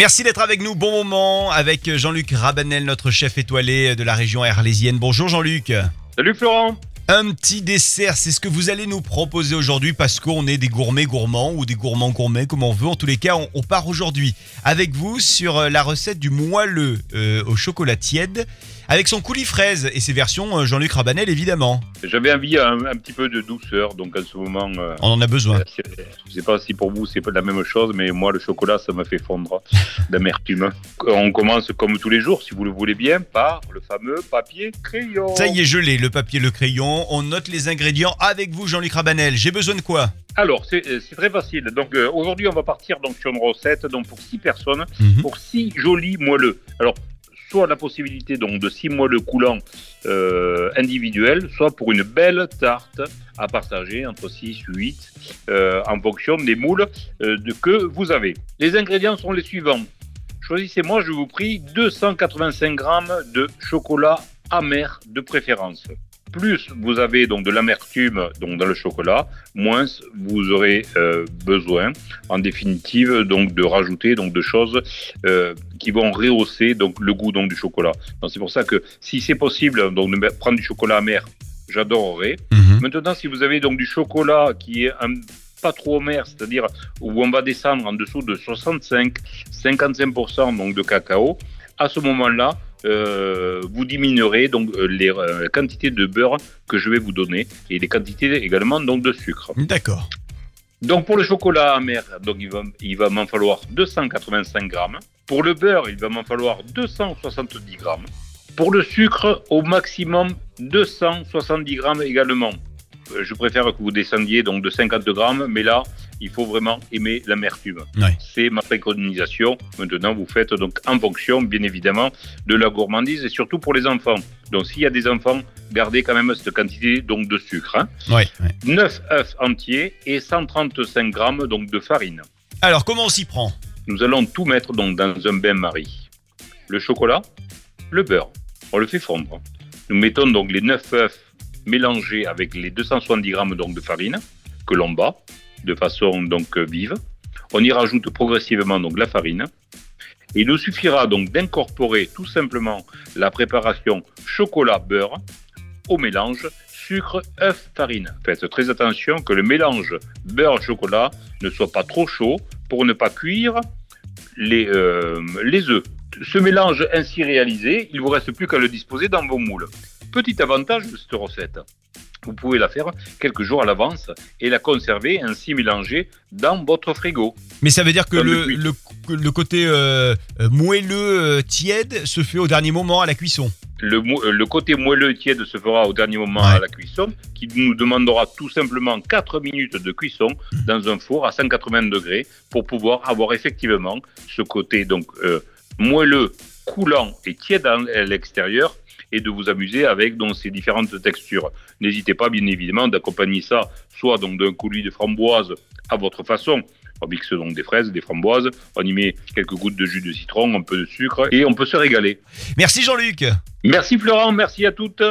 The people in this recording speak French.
Merci d'être avec nous. Bon moment avec Jean-Luc Rabanel, notre chef étoilé de la région arlésienne. Bonjour Jean-Luc. Salut Florent. Un petit dessert, c'est ce que vous allez nous proposer aujourd'hui parce qu'on est des gourmets gourmands ou des gourmands gourmets comme on veut. En tous les cas, on, on part aujourd'hui avec vous sur euh, la recette du moelleux euh, au chocolat tiède avec son coulis fraise et ses versions euh, Jean-Luc Rabanel évidemment. J'avais envie un, un petit peu de douceur, donc en ce moment, euh, On en a besoin. je sais pas si pour vous c'est la même chose, mais moi le chocolat ça me fait fondre d'amertume. On commence comme tous les jours, si vous le voulez bien, par le fameux papier crayon. Ça y est, je l'ai, le papier, le crayon. On note les ingrédients avec vous Jean-Luc Rabanel. J'ai besoin de quoi? Alors c'est euh, c'est très facile. Donc euh, aujourd'hui on va partir donc sur une recette donc pour six personnes, Mhm. pour six jolis moelleux. Alors soit la possibilité donc de six moelleux coulants euh, individuels, soit pour une belle tarte à partager entre 6 ou 8 euh, en fonction des moules euh, de, que vous avez. Les ingrédients sont les suivants. Choisissez-moi, je vous prie, 285 grammes de chocolat amer de préférence. Plus vous avez donc de l'amertume donc dans le chocolat, moins vous aurez euh, besoin, en définitive, donc de rajouter donc de choses euh, qui vont rehausser donc le goût donc du chocolat. Donc c'est pour ça que si c'est possible donc de prendre du chocolat amer, j'adorerais. Mhm. Maintenant, si vous avez donc du chocolat qui est un- pas trop amer, c'est-à-dire où on va descendre en dessous de 65-55% donc de cacao, à ce moment-là, euh, vous diminuerez donc euh, les euh, quantités de beurre que je vais vous donner et les quantités également donc de sucre. D'accord. Donc pour le chocolat amer, donc il va, il va m'en falloir 285 grammes. Pour le beurre, il va m'en falloir 270 grammes. Pour le sucre, au maximum 270 grammes également. Je préfère que vous descendiez donc de 50 grammes, mais là, il faut vraiment aimer l'amertume. Ouais. C'est ma préconisation. Maintenant, vous faites donc en fonction, bien évidemment, de la gourmandise et surtout pour les enfants. Donc, s'il y a des enfants, gardez quand même cette quantité donc de sucre. hein. Ouais, ouais. 9 œufs entiers et 135 grammes donc de farine. Alors, comment on s'y prend? Nous allons tout mettre donc dans un bain-marie. Le chocolat, le beurre, on le fait fondre. Nous mettons donc les 9 œufs mélangés avec les 270 grammes donc de farine que l'on bat de façon donc euh, vive. On y rajoute progressivement donc la farine. Il nous suffira donc d'incorporer tout simplement la préparation chocolat-beurre au mélange sucre, œuf, farine. Faites très attention que le mélange beurre-chocolat ne soit pas trop chaud pour ne pas cuire les, euh, les œufs. Ce mélange ainsi réalisé, il vous reste plus qu'à le disposer dans vos moules. Petit avantage de cette recette, vous pouvez la faire quelques jours à l'avance et la conserver ainsi mélangée dans votre frigo. Mais ça veut dire que le, côté euh, euh, moelleux, euh, tiède, se fait au dernier moment à la cuisson. Le, côté moelleux tiède se fera au dernier moment Ouais. à la cuisson, qui nous demandera tout simplement 4 minutes de cuisson dans un four à 180 degrés pour pouvoir avoir effectivement ce côté donc euh, moelleux, coulant et tiède à l'extérieur et de vous amuser avec donc ces différentes textures. N'hésitez pas bien évidemment d'accompagner ça soit donc d'un coulis de framboise à votre façon. On mixe donc des fraises, des framboises, on y met quelques gouttes de jus de citron, un peu de sucre et on peut se régaler. Merci Jean-Luc Merci Florent, merci à toutes.